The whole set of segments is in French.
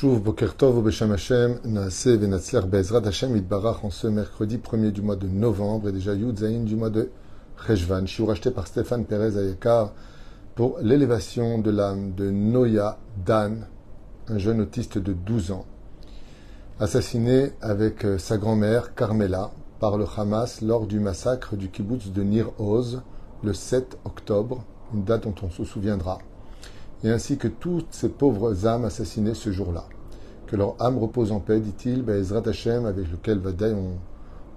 Shuv Boker Tov Beshem Hashem, Naase Venatzler Bezrat Hashem Itbarach en ce mercredi 1er du mois de novembre et déjà Yud Zayin du mois de. Je suis racheté par Stéphane Pérez Ayekar pour l'élévation de l'âme de Noya Dan, un jeune autiste de 12 ans, assassiné avec sa grand-mère Carmela par le Hamas lors du massacre du kibbutz de Nir Oz le 7 octobre, une date dont on se souviendra et ainsi que toutes ces pauvres âmes assassinées ce jour-là. Que leur âme repose en paix, dit-il, Ezrat Hashem, avec lequel Vadaï on,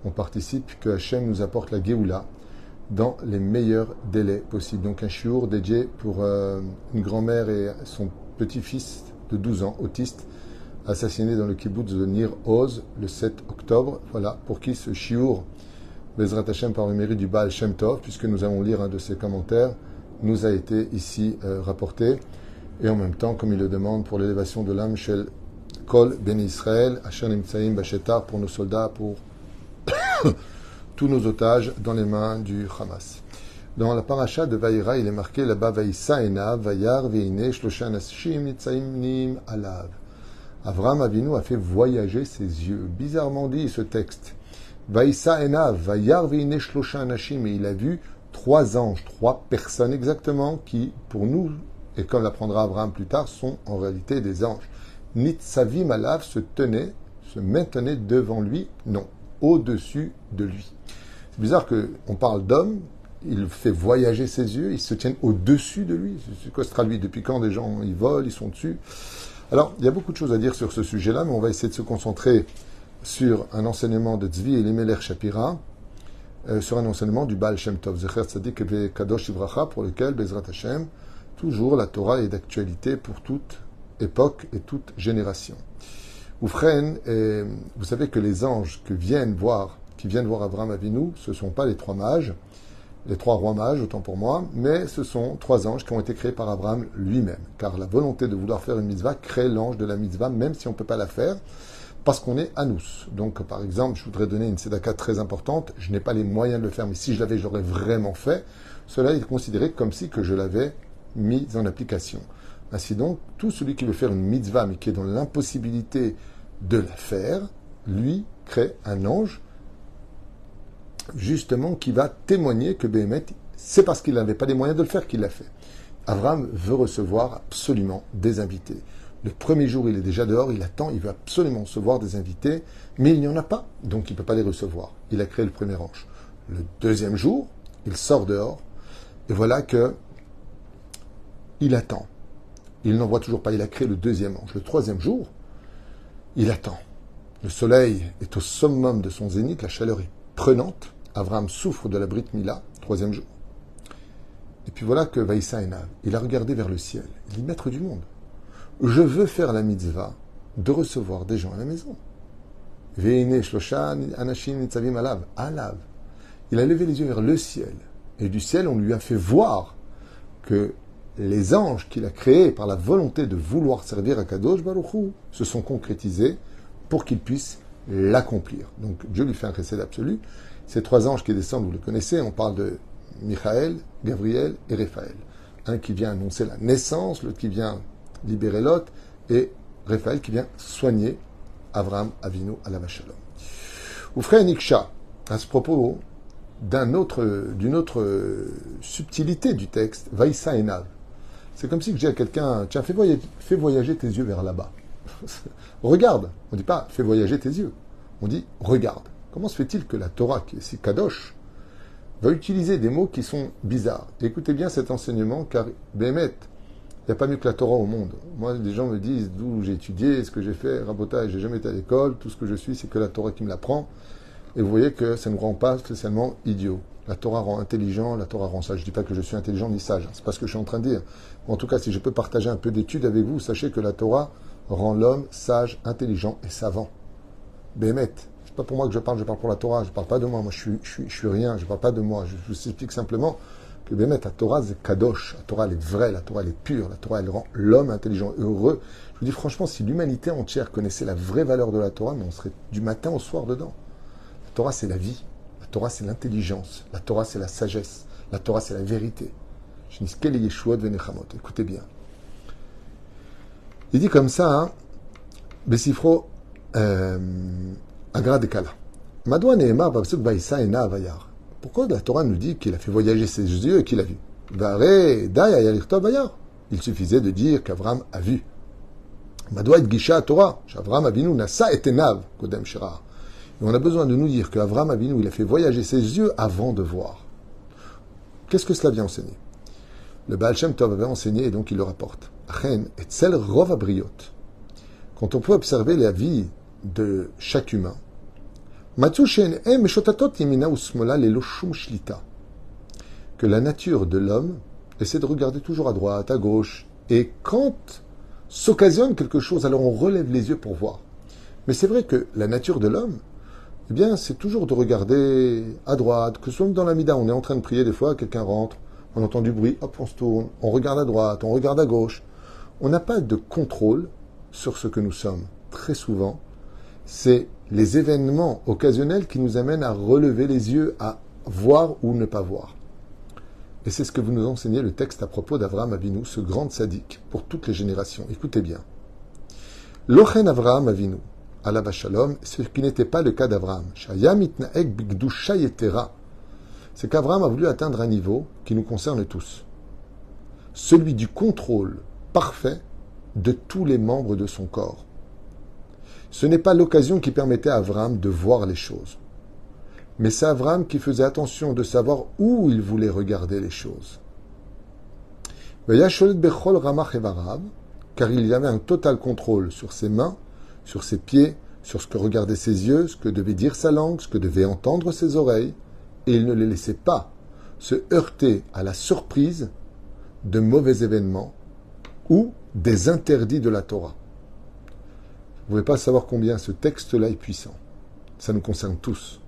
on, participe, que Hashem nous apporte la Géoula dans les meilleurs délais possibles. Donc un chiour dédié pour euh, une grand-mère et son petit-fils de 12 ans, autiste, assassiné dans le kibbutz de Nir Oz le 7 octobre. Voilà, pour qui ce chiour, Bezrat Hashem par le mérite du Baal Shem Tov, puisque nous allons lire un de ses commentaires, nous a été ici euh, rapporté. Et en même temps, comme il le demande, pour l'élévation de l'âme Shel Kol Ben Israël, Asher Nimtsaim Bachetar, pour nos soldats, pour tous nos otages dans les mains du Hamas. Dans la paracha de Vaïra, il est marqué là-bas Vaïsa Enav, Vayar Veine, Shloshan Nitsaim Nim Alav. Avram Avinu a fait voyager ses yeux. Bizarrement dit ce texte. Vaïsa Enav, Vayar Veine, Shloshan et il a vu trois anges, trois personnes exactement, qui, pour nous, et comme l'apprendra Abraham plus tard, sont en réalité des anges. Nitsavi Malav se tenait, se maintenait devant lui, non, au-dessus de lui. C'est bizarre qu'on parle d'homme, il fait voyager ses yeux, ils se tiennent au-dessus de lui. C'est quoi se traduit Depuis quand des gens ils volent, ils sont dessus Alors, il y a beaucoup de choses à dire sur ce sujet-là, mais on va essayer de se concentrer sur un enseignement de Tzvi et Limeler Shapira, euh, sur un enseignement du Baal Shem Tov, Zecher Tzadik Kadosh Ivracha, pour lequel, Bezrat Hashem, toujours la Torah est d'actualité pour toute époque et toute génération. Oufren, vous savez que les anges que viennent voir, qui viennent voir Abraham Avinu, ce ne sont pas les trois mages, les trois rois mages, autant pour moi, mais ce sont trois anges qui ont été créés par Abraham lui-même. Car la volonté de vouloir faire une mitzvah crée l'ange de la mitzvah, même si on ne peut pas la faire, parce qu'on est à nous. Donc, par exemple, je voudrais donner une tzedaka très importante, je n'ai pas les moyens de le faire, mais si je l'avais, je l'aurais vraiment fait. Cela est considéré comme si je l'avais mis en application. Ainsi donc, tout celui qui veut faire une mitzvah, mais qui est dans l'impossibilité de la faire, lui crée un ange, justement, qui va témoigner que Béhémet, c'est parce qu'il n'avait pas les moyens de le faire qu'il l'a fait. Abraham veut recevoir absolument des invités. Le premier jour, il est déjà dehors, il attend, il veut absolument recevoir des invités, mais il n'y en a pas, donc il ne peut pas les recevoir. Il a créé le premier ange. Le deuxième jour, il sort dehors, et voilà que il attend. Il n'en voit toujours pas, il a créé le deuxième ange. Le troisième jour, il attend. Le soleil est au summum de son zénith, la chaleur est prenante. Abraham souffre de la Brit Mila, troisième jour. Et puis voilà que Vaïssa il a regardé vers le ciel. Il dit Maître du monde, je veux faire la mitzvah de recevoir des gens à la maison. Il a levé les yeux vers le ciel. Et du ciel, on lui a fait voir que les anges qu'il a créés par la volonté de vouloir servir à Kadosh Baruchou se sont concrétisés pour qu'il puisse l'accomplir. Donc Dieu lui fait un récit absolu. Ces trois anges qui descendent, vous le connaissez, on parle de Michael, Gabriel et Raphaël. Un qui vient annoncer la naissance, l'autre qui vient libérer Lot, et Raphaël qui vient soigner Abraham Avinu à la Vachalom. Ou frère Niksha, à ce propos d'une autre, subtilité du texte, Vaïsa Enav. C'est comme si je à quelqu'un, tiens, fais voyager, fais voyager tes yeux vers là-bas. regarde. On ne dit pas, fais voyager tes yeux. On dit, regarde. Comment se fait-il que la Torah, qui est si kadosh, va utiliser des mots qui sont bizarres? Écoutez bien cet enseignement, car Bémet, il n'y a pas mieux que la Torah au monde. Moi, des gens me disent d'où j'ai étudié, ce que j'ai fait, rabotage, j'ai jamais été à l'école, tout ce que je suis, c'est que la Torah qui me l'apprend. Et vous voyez que ça ne me rend pas spécialement idiot. La Torah rend intelligent, la Torah rend sage. Je ne dis pas que je suis intelligent ni sage, c'est pas ce que je suis en train de dire. En tout cas, si je peux partager un peu d'études avec vous, sachez que la Torah rend l'homme sage, intelligent et savant. Bémet, c'est pas pour moi que je parle, je parle pour la Torah, je parle pas de moi, moi je suis, je suis, je suis rien, je parle pas de moi, je vous explique simplement que Bémet, la Torah c'est kadosh, la Torah elle est vraie, la Torah elle est pure, la Torah elle rend l'homme intelligent, heureux. Je vous dis franchement, si l'humanité entière connaissait la vraie valeur de la Torah, mais on serait du matin au soir dedans. La Torah c'est la vie. La Torah, c'est l'intelligence. La Torah, c'est la sagesse. La Torah, c'est la vérité. Je dis Yeshua de Écoutez bien. Il dit comme ça, hein, Besifro Agra Dekala. Madoua Nehemar Babsuk Baïsa Ena Avayar. Pourquoi la Torah nous dit qu'il a fait voyager ses yeux et qu'il a vu? Il suffisait de dire qu'Avram a vu. Torah. Et Kodem. Et on a besoin de nous dire qu'Avram Avinu, il a fait voyager ses yeux avant de voir. Qu'est-ce que cela vient enseigner? Le Baal Shem Tov avait enseigné et donc il le rapporte. Quand on peut observer la vie de chaque humain, que la nature de l'homme essaie de regarder toujours à droite, à gauche, et quand s'occasionne quelque chose, alors on relève les yeux pour voir. Mais c'est vrai que la nature de l'homme, eh bien, c'est toujours de regarder à droite, que ce soit dans la mida, on est en train de prier, des fois, quelqu'un rentre, on entend du bruit, hop, on se tourne, on regarde à droite, on regarde à gauche. On n'a pas de contrôle sur ce que nous sommes. Très souvent, c'est les événements occasionnels qui nous amènent à relever les yeux, à voir ou ne pas voir. Et c'est ce que vous nous enseignez le texte à propos d'Avraham Avinu, ce grand sadique pour toutes les générations. Écoutez bien. Lochen Avraham Avinu, Allah Shalom, ce qui n'était pas le cas d'Avraham. C'est qu'Avraham a voulu atteindre un niveau qui nous concerne tous. Celui du contrôle parfait de tous les membres de son corps. Ce n'est pas l'occasion qui permettait à Avram de voir les choses. Mais c'est Avram qui faisait attention de savoir où il voulait regarder les choses. Car il y avait un total contrôle sur ses mains, sur ses pieds, sur ce que regardaient ses yeux, ce que devait dire sa langue, ce que devaient entendre ses oreilles, et il ne les laissait pas se heurter à la surprise de mauvais événements ou des interdits de la Torah. Vous ne pouvez pas savoir combien ce texte-là est puissant. Ça nous concerne tous.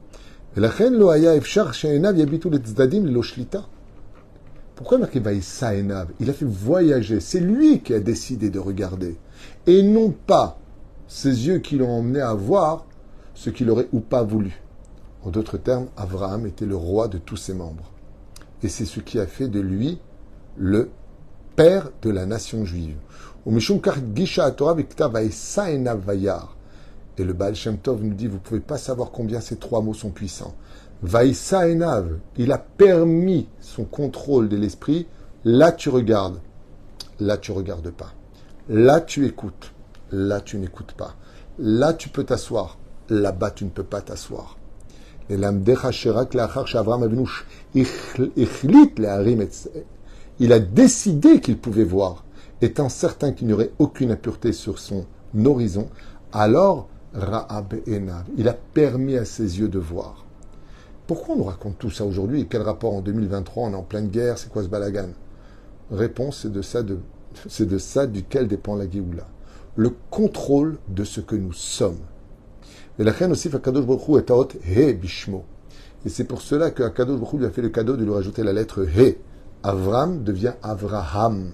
Pourquoi marqué Il a fait voyager. C'est lui qui a décidé de regarder. Et non pas ses yeux qui l'ont emmené à voir ce qu'il aurait ou pas voulu. En d'autres termes, Abraham était le roi de tous ses membres. Et c'est ce qui a fait de lui le père de la nation juive. Et le Baal Shem Tov nous dit, vous ne pouvez pas savoir combien ces trois mots sont puissants. Vaïsa Enav, il a permis son contrôle de l'esprit. Là, tu regardes. Là, tu regardes pas. Là, tu écoutes. Là, tu n'écoutes pas. Là, tu peux t'asseoir. Là-bas, tu ne peux pas t'asseoir. Il a décidé qu'il pouvait voir. Étant certain qu'il n'y aurait aucune impureté sur son horizon, alors Ra'ab Enav, il a permis à ses yeux de voir. Pourquoi on nous raconte tout ça aujourd'hui et quel rapport en 2023 On est en pleine guerre, c'est quoi ce balagan? Réponse, c'est de ça, ça duquel dépend la Géoula. Le contrôle de ce que nous sommes. Et la reine aussi, Akadosh Baruch est He Bishmo. Et c'est pour cela que Akadosh Baruch lui a fait le cadeau de lui rajouter la lettre He. Avram devient Avraham.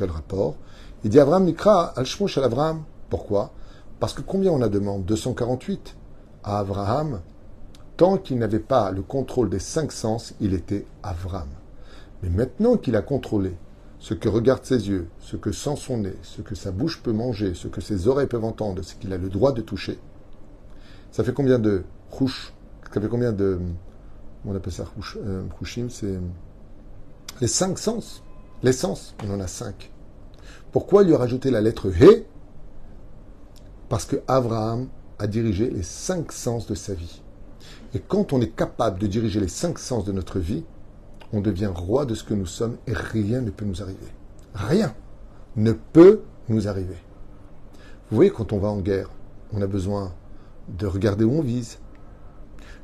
Quel rapport Il dit Avram Nikra al al Avram. Pourquoi? Parce que combien on a demandé 248 à Avraham. Tant qu'il n'avait pas le contrôle des cinq sens, il était Avram. Mais maintenant qu'il a contrôlé ce que regardent ses yeux, ce que sent son nez, ce que sa bouche peut manger, ce que ses oreilles peuvent entendre, ce qu'il a le droit de toucher, ça fait combien de rouches Ça fait combien de. On appelle ça euh, c'est. Les cinq sens. Les sens, on en a cinq. Pourquoi lui rajouter la lettre He? Parce que Abraham a dirigé les cinq sens de sa vie. Et quand on est capable de diriger les cinq sens de notre vie, on devient roi de ce que nous sommes et rien ne peut nous arriver. Rien ne peut nous arriver. Vous voyez, quand on va en guerre, on a besoin de regarder où on vise,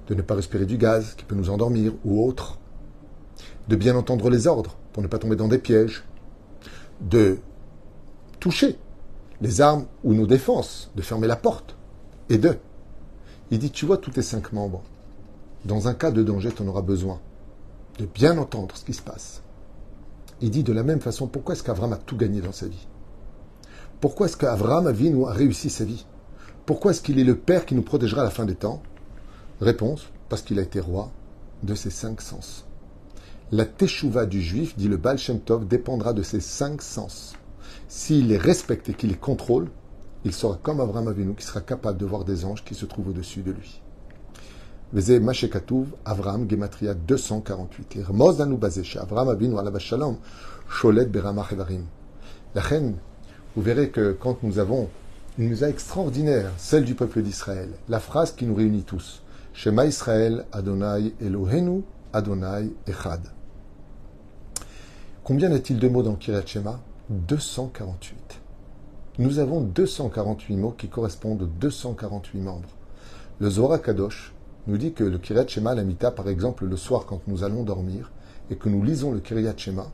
de ne pas respirer du gaz qui peut nous endormir ou autre, de bien entendre les ordres pour ne pas tomber dans des pièges, de toucher les armes ou nos défenses, de fermer la porte, et de. Il dit, tu vois tous tes cinq membres. Dans un cas de danger, tu en auras besoin de bien entendre ce qui se passe. Il dit de la même façon, pourquoi est-ce qu'Avram a tout gagné dans sa vie? Pourquoi est-ce qu'Avram a réussi sa vie? Pourquoi est-ce qu'il est le Père qui nous protégera à la fin des temps? Réponse, parce qu'il a été roi de ses cinq sens. La teshuva du juif, dit le Baal Shem dépendra de ses cinq sens. S'il les respecte et qu'il les contrôle, il sera comme Abraham Avinu qui sera capable de voir des anges qui se trouvent au-dessus de lui. Veze Mashekatouv, Avraham, Gematria 248. Rmoz anu bazesha, Avraham Avinu. La vous verrez que quand nous avons une musique extraordinaire, celle du peuple d'Israël, la phrase qui nous réunit tous, Shema Israël, Adonai Elohenu, Adonai Echad. Combien a-t-il de mots dans Kiryat Shema 248. Nous avons 248 mots qui correspondent aux 248 membres. Le Zohar Kadosh nous dit que le Kiryat Shema, l'Amita, par exemple, le soir quand nous allons dormir et que nous lisons le Kiryat Shema,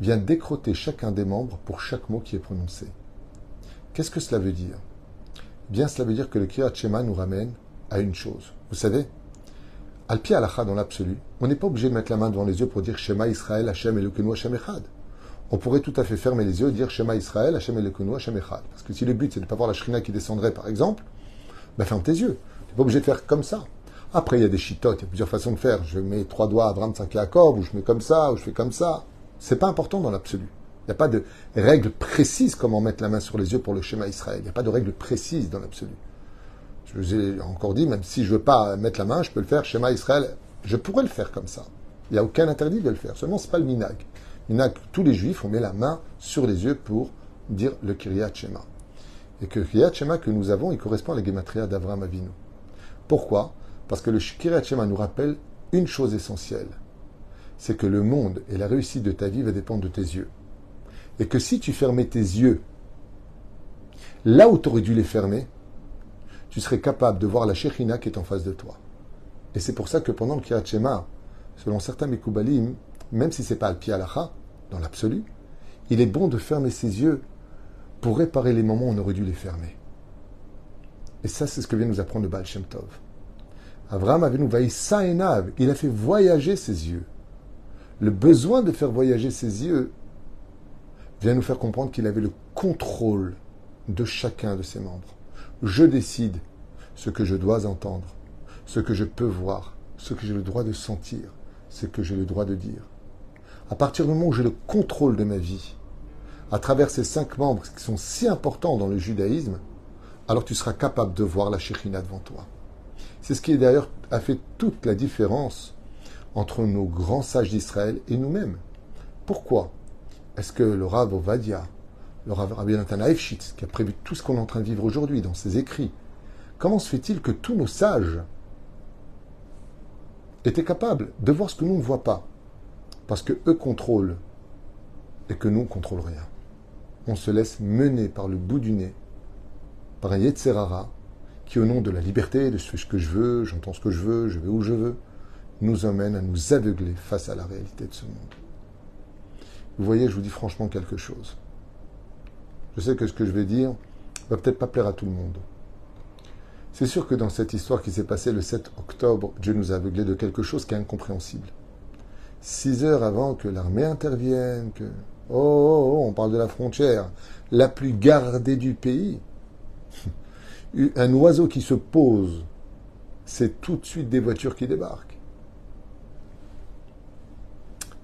vient décroter chacun des membres pour chaque mot qui est prononcé. Qu'est-ce que cela veut dire? Bien, cela veut dire que le Kiryat Shema nous ramène à une chose. Vous savez, Al-Pi Alacha dans l'absolu, on n'est pas obligé de mettre la main devant les yeux pour dire Shema Israël, Hashem Elokeinu, Hashem Echad. On pourrait tout à fait fermer les yeux et dire Shema Israël, Hashem Elokeinu, Hashem Echad. Parce que si le but c'est de ne pas voir la Shrina qui descendrait par exemple, ben ferme tes yeux. Tu n'es pas obligé de faire comme ça. Après, il y a des chitotes, il y a plusieurs façons de faire. Je mets trois doigts à Abraham, cinq Jacob, ou je mets comme ça, ou je fais comme ça. C'est pas important dans l'absolu. Il n'y a pas de règle précise comment mettre la main sur les yeux pour le schéma Israël. Il n'y a pas de règle précise dans l'absolu. Je vous ai encore dit, même si je veux pas mettre la main, je peux le faire schéma Israël. Je pourrais le faire comme ça. Il n'y a aucun interdit de le faire. Seulement, c'est pas le minag. Minag, tous les juifs, on met la main sur les yeux pour dire le Kiryat Shema. Et que le Kiryat Shema que nous avons, il correspond à la Gematria d'Avraham Avinu. Pourquoi? Parce que le Kiryat Shema nous rappelle une chose essentielle. C'est que le monde et la réussite de ta vie va dépendre de tes yeux. Et que si tu fermais tes yeux là où tu aurais dû les fermer, tu serais capable de voir la Shekhinah qui est en face de toi. Et c'est pour ça que pendant le Kirat Shema, selon certains Mekoubalim, même si c'est pas pied dans l'absolu, il est bon de fermer ses yeux pour réparer les moments où on aurait dû les fermer. Et ça, c'est ce que vient nous apprendre le Baal Shem Tov. Abraham avait nous Saenav, il a fait voyager ses yeux. Le besoin de faire voyager ses yeux vient nous faire comprendre qu'il avait le contrôle de chacun de ses membres. Je décide ce que je dois entendre, ce que je peux voir, ce que j'ai le droit de sentir, ce que j'ai le droit de dire. À partir du moment où j'ai le contrôle de ma vie, à travers ces cinq membres qui sont si importants dans le judaïsme, alors tu seras capable de voir la Shekhina devant toi. C'est ce qui d'ailleurs a fait toute la différence entre nos grands sages d'Israël et nous-mêmes. Pourquoi Est-ce que le Rav Ovadia, le Rabbi Nathan qui a prévu tout ce qu'on est en train de vivre aujourd'hui dans ses écrits, comment se fait-il que tous nos sages étaient capables de voir ce que nous ne voyons pas? Parce que eux contrôlent et que nous ne contrôlons rien. On se laisse mener par le bout du nez, par un Yetzerara, qui au nom de la liberté, de ce que je veux, j'entends ce que je veux, je vais où je veux, nous emmène à nous aveugler face à la réalité de ce monde. Vous voyez, je vous dis franchement quelque chose. Je sais que ce que je vais dire va peut-être pas plaire à tout le monde. C'est sûr que dans cette histoire qui s'est passée le 7 octobre, Dieu nous a aveuglés de quelque chose qui est incompréhensible. Six heures avant que l'armée intervienne, que... Oh, oh, oh, on parle de la frontière, la plus gardée du pays. Un oiseau qui se pose, c'est tout de suite des voitures qui débarquent.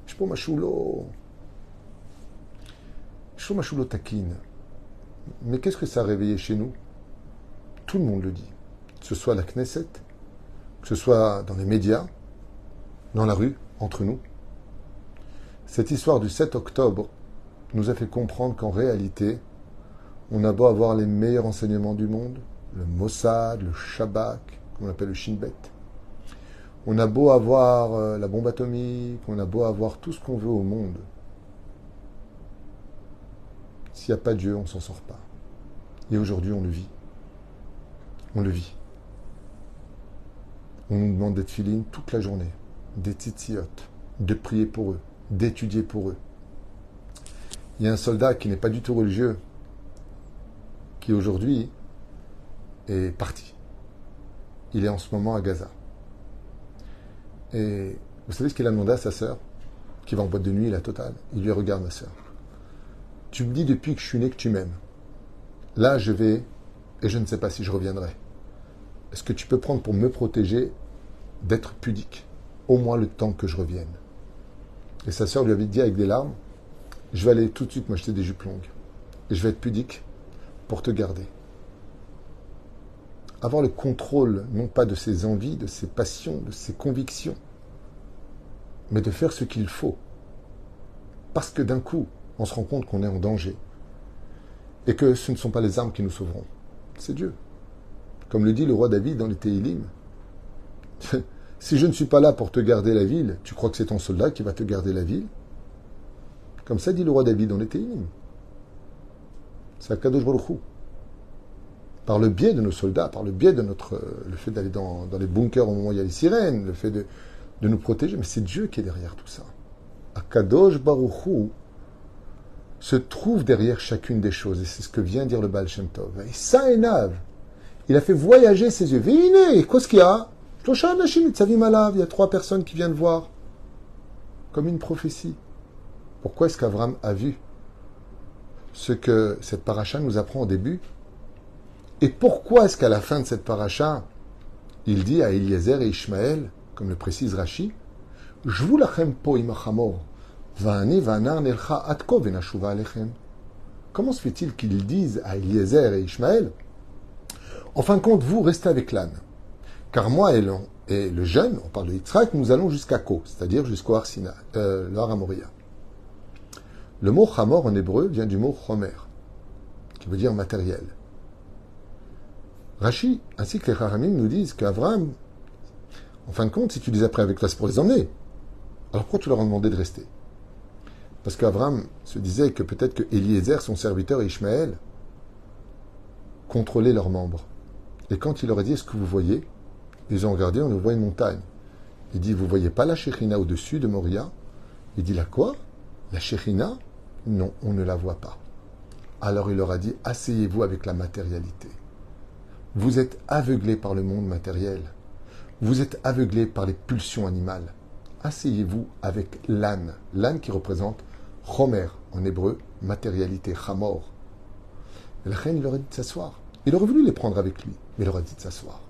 Je ma choulo. Je ma choulo taquine. Mais qu'est-ce que ça a réveillé chez nous? Tout le monde le dit. Que ce soit la Knesset, que ce soit dans les médias, dans la rue, entre nous. Cette histoire du 7 octobre nous a fait comprendre qu'en réalité, on a beau avoir les meilleurs enseignements du monde, le Mossad, le Shabak, qu'on appelle le Shin Bet. On a beau avoir euh, la bombe atomique, on a beau avoir tout ce qu'on veut au monde. S'il n'y a pas Dieu, on ne s'en sort pas. Et aujourd'hui, on le vit. On le vit. On nous demande d'être filine toute la journée, d'être titiotes, de prier pour eux, d'étudier pour eux. Il y a un soldat qui n'est pas du tout religieux, qui aujourd'hui est parti. Il est en ce moment à Gaza. Et vous savez ce qu'il a demandé à sa sœur, qui va en boîte de nuit, la totale Il lui regarde ma sœur. Tu me dis depuis que je suis né que tu m'aimes. Là, je vais, et je ne sais pas si je reviendrai. Est-ce que tu peux prendre pour me protéger d'être pudique, au moins le temps que je revienne Et sa sœur lui avait dit avec des larmes, je vais aller tout de suite m'acheter des jupes longues. Et je vais être pudique pour te garder. avoir le contrôle, non pas de ses envies, de ses passions, de ses convictions, mais de faire ce qu'il faut. Parce que d'un coup, on se rend compte qu'on est en danger. Et que ce ne sont pas les armes qui nous sauveront, c'est Dieu. Comme le dit le roi David dans les Téhilim. si je ne suis pas là pour te garder la ville, tu crois que c'est ton soldat qui va te garder la ville? Comme ça dit le roi David dans les Téhilim. C'est un cadeau Baruch Par le biais de nos soldats, par le biais de notre, le fait d'aller dans, les bunkers au moment où il y a les sirènes, le fait de, de nous protéger, mais c'est Dieu qui est derrière tout ça. Akadosh Baruchou se trouve derrière chacune des choses, et c'est ce que vient dire le Baal Shem Tov. Et ça il a fait voyager ses yeux. Venez, qu'est-ce qu'il y a? Il y a trois personnes qui viennent voir. Comme une prophétie. Pourquoi est-ce qu'Avram a vu ce que cette paracha nous apprend au début? Et pourquoi est-ce qu'à la fin de cette paracha, il dit à Eliezer et Ishmaël, comme le précise Rashi, Comment se fait-il qu'ils disent à Eliezer et Ishmaël En fin de compte, vous restez avec l'âne. Car moi et le, jeune, on parle de Yitzhak, nous allons jusqu'à Ko, c'est-à-dire jusqu'au Arsina, euh, le mot Hamor en hébreu vient du mot Homer, qui veut dire matériel. Rashi, ainsi que les Haramim, nous disent qu'Avram, en fin de compte, si tu les as pris avec toi, pour les emmener. Alors pourquoi tu leur as demandé de rester? Parce qu'Avram se disait que peut-être que Eliezer, son serviteur, et Ishmaël, contrôlaient leurs membres. Et quand il leur a dit, est-ce que vous voyez? Ils ont regardé, on voit une montagne. Il dit, vous voyez pas la Shekhinah au-dessus de Moria? Il dit, la quoi? La Shekhinah? Non, on ne la voit pas. Alors il leur a dit, asseyez-vous avec la matérialité. Vous êtes aveuglés par le monde matériel. Vous êtes aveuglé par les pulsions animales. Asseyez-vous avec l'âne, l'âne qui représente Homer en hébreu, matérialité, Hamor. Et la reine, il aurait dit de s'asseoir. Il aurait voulu les prendre avec lui, mais il leur a dit de s'asseoir.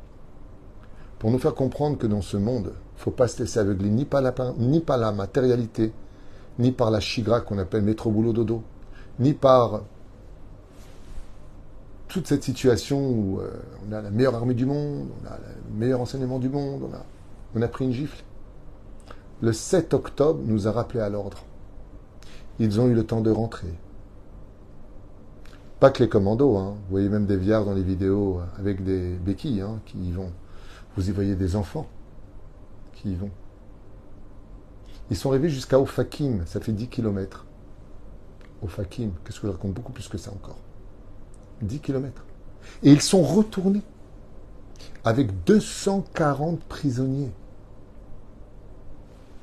Pour nous faire comprendre que dans ce monde, il ne faut pas se laisser aveugler ni par la, ni par la matérialité, ni par la chigra qu'on appelle métro boulot dodo, ni par toute cette situation où euh, on a la meilleure armée du monde, on a le meilleur enseignement du monde, on a, on a pris une gifle. Le 7 octobre nous a rappelé à l'ordre. Ils ont eu le temps de rentrer. Pas que les commandos, hein. vous voyez même des viards dans les vidéos avec des béquilles hein, qui y vont. Vous y voyez des enfants qui y vont. Ils sont arrivés jusqu'à Ofakim, ça fait 10 km. Ofakim, qu'est-ce que je raconte Beaucoup plus que ça encore. 10 kilomètres. Et ils sont retournés avec 240 prisonniers.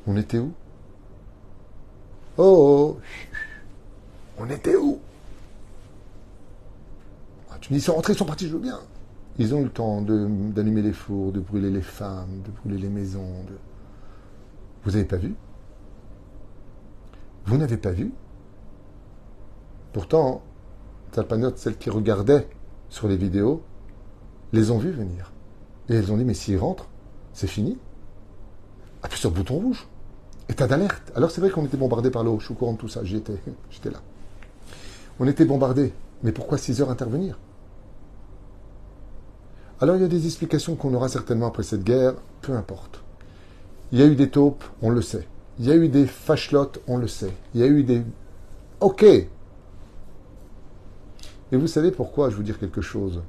On était où? Oh, oh On était où? Ah, Tu me dis, ils sont rentrés, ils sont partis, je veux bien. Ils ont eu le temps d'allumer les fours, de brûler les femmes, de brûler les maisons. Vous n'avez pas vu? Vous n'avez pas vu? Pourtant, Talpanot, celles qui regardaient sur les vidéos, les ont vus venir. Et elles ont dit, mais s'ils rentrent, c'est fini. Appuie sur le bouton rouge. État d'alerte. Alors c'est vrai qu'on était bombardé par l'eau. Je suis au courant de tout ça. J'étais, là. On était bombardé. Mais pourquoi 6 heures intervenir? Alors il y a des explications qu'on aura certainement après cette guerre. Peu importe. Il y a eu des taupes, on le sait. Il y a eu des fachlottes, on le sait. Il y a eu des... Ok, et vous savez pourquoi, je vous dire quelque chose?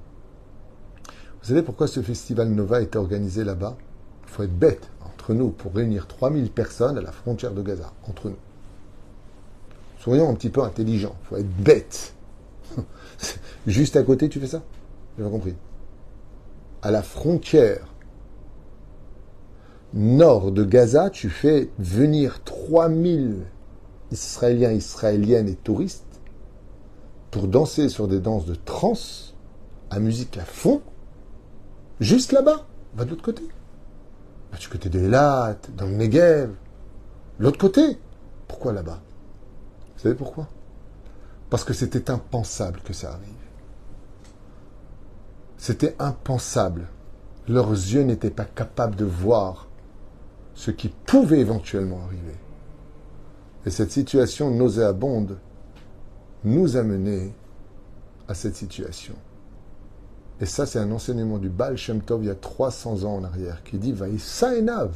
Vous savez pourquoi ce festival Nova est organisé là-bas? Il faut être bête nous pour réunir 3000 personnes à la frontière de Gaza, entre nous. Soyons un petit peu intelligents, il faut être bête. Juste à côté, tu fais ça? J'ai pas compris. À la frontière nord de Gaza, tu fais venir 3000 Israéliens, Israéliennes et touristes pour danser sur des danses de trance, à musique à fond, juste là-bas, va de l'autre côté. Du côté de Elat, dans le Negev, l'autre côté. Pourquoi là-bas? Vous savez pourquoi? Parce que c'était impensable que ça arrive. C'était impensable. Leurs yeux n'étaient pas capables de voir ce qui pouvait éventuellement arriver. Et cette situation nauséabonde nous amener à cette situation. Et ça, c'est un enseignement du Baal Shem Tov il y a 300 ans en arrière, qui dit Vaïssa Enav.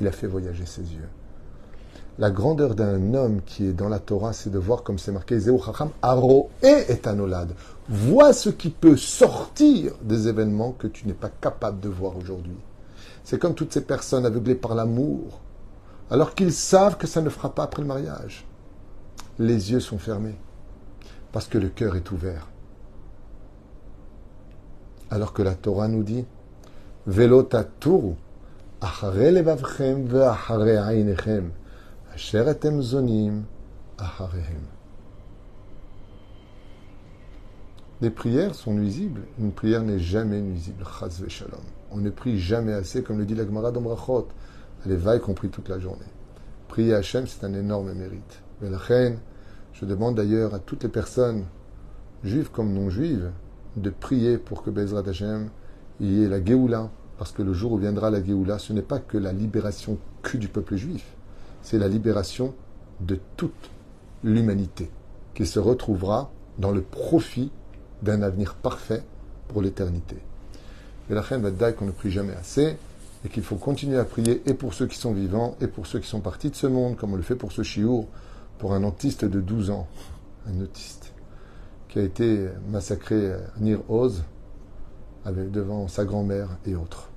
Il a fait voyager ses yeux. La grandeur d'un homme qui est dans la Torah, c'est de voir comme c'est marqué Zeu Chacham Aro et Anolad. Vois ce qui peut sortir des événements que tu n'es pas capable de voir aujourd'hui. C'est comme toutes ces personnes aveuglées par l'amour, alors qu'ils savent que ça ne fera pas après le mariage. Les yeux sont fermés, parce que le cœur est ouvert. Alors que la Torah nous dit Velotaturu, achare levavchem aynechem, asher zonim acharehem. Les prières sont nuisibles. Une prière n'est jamais nuisible. Shalom. On ne prie jamais assez, comme le dit la Gemara d'Omrachot. Elle est vaille compris toute la journée. Prier Hachem, c'est un énorme mérite. Mais la reine, je demande d'ailleurs à toutes les personnes, juives comme non juives, de prier pour que Bezrat Hashem y ait la Géoula. Parce que le jour où viendra la Géoula, ce n'est pas que la libération que du peuple juif, c'est la libération de toute l'humanité qui se retrouvera dans le profit d'un avenir parfait pour l'éternité. Et la reine va qu'on ne prie jamais assez et qu'il faut continuer à prier et pour ceux qui sont vivants et pour ceux qui sont partis de ce monde, comme on le fait pour ce chiour, pour un autiste de 12 ans, un autiste, qui a été massacré à Nir Oz, avec, devant sa grand-mère et autres.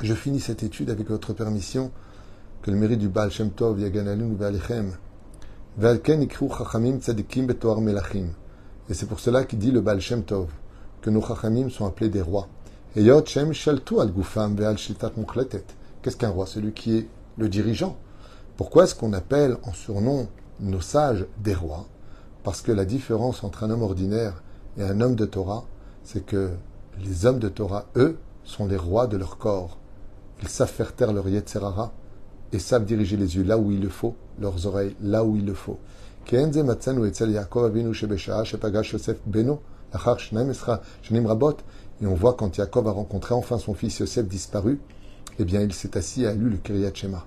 Je finis cette étude avec votre permission, que le mérite du Baal Shem Tov, Yaganalun tzadikim betoar melachim. Et c'est pour cela qu'il dit le Baal Shem Tov, que nos chachamim sont appelés des rois. Qu'est-ce qu'un roi? Celui qui est le dirigeant. Pourquoi est-ce qu'on appelle en surnom nos sages des rois? Parce que la différence entre un homme ordinaire et un homme de Torah, c'est que les hommes de Torah, eux, sont les rois de leur corps. Ils savent faire taire leur Yetzerara et savent diriger les yeux là où il le faut, leurs oreilles là où il le faut. Et on voit quand Yaakov a rencontré enfin son fils Yosef disparu, eh bien il s'est assis et a lu le Kiryat Shema,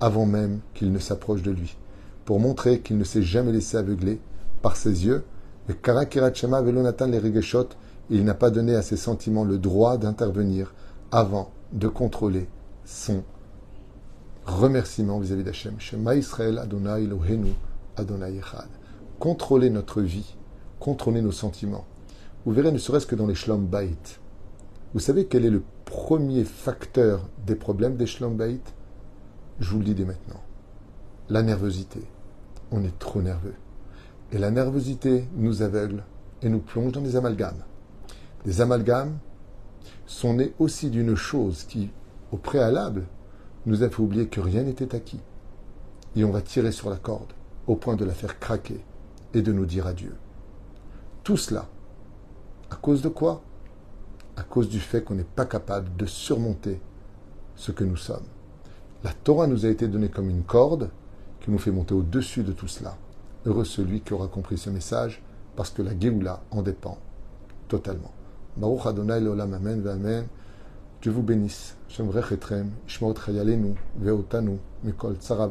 avant même qu'il ne s'approche de lui, pour montrer qu'il ne s'est jamais laissé aveugler par ses yeux. Regeshot, il n'a pas donné à ses sentiments le droit d'intervenir avant de contrôler son remerciement vis-à-vis d'Hachem. Shema Israël Adonai Elohenu Adonai Echad. Contrôler notre vie, contrôler nos sentiments vous verrez ne serait-ce que dans les Shlom. Vous savez quel est le premier facteur des problèmes des Shlom Je vous le dis dès maintenant. La nervosité. On est trop nerveux. Et la nervosité nous aveugle et nous plonge dans des amalgames. Des amalgames sont nés aussi d'une chose qui, au préalable, nous a fait oublier que rien n'était acquis. Et on va tirer sur la corde au point de la faire craquer et de nous dire adieu. Tout cela, à cause de quoi? À cause du fait qu'on n'est pas capable de surmonter ce que nous sommes. La Torah nous a été donnée comme une corde qui nous fait monter au-dessus de tout cela. Heureux celui qui aura compris ce message, parce que la Géoula en dépend totalement. Baruch Adonai Leolam Amen Amen. Dieu vous bénisse. Chayalenu, veotanu, mikol tzara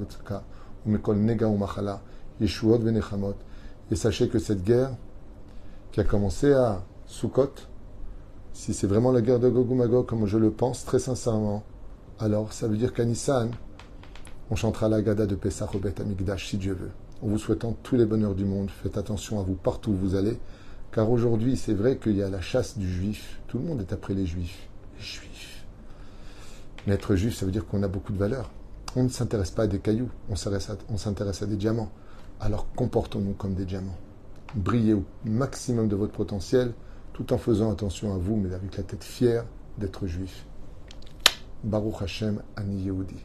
nega ou machala, yeshuot. Et sachez que cette guerre qui a commencé à Sukkot, si c'est vraiment la guerre de Gog Magog, comme je le pense très sincèrement, alors ça veut dire qu'à Nissan, on chantera la Gada de Pesach au Amigdash, si Dieu veut. En vous souhaitant tous les bonheurs du monde, faites attention à vous partout où vous allez, car aujourd'hui, c'est vrai qu'il y a la chasse du juif. Tout le monde est après les juifs. Les juifs. Mais être juif, ça veut dire qu'on a beaucoup de valeur. On ne s'intéresse pas à des cailloux, on s'intéresse à des diamants. Alors comportons-nous comme des diamants. Brillez au maximum de votre potentiel tout en faisant attention à vous, mais avec la tête fière d'être juif. Baruch Hashem Ani Yehudi.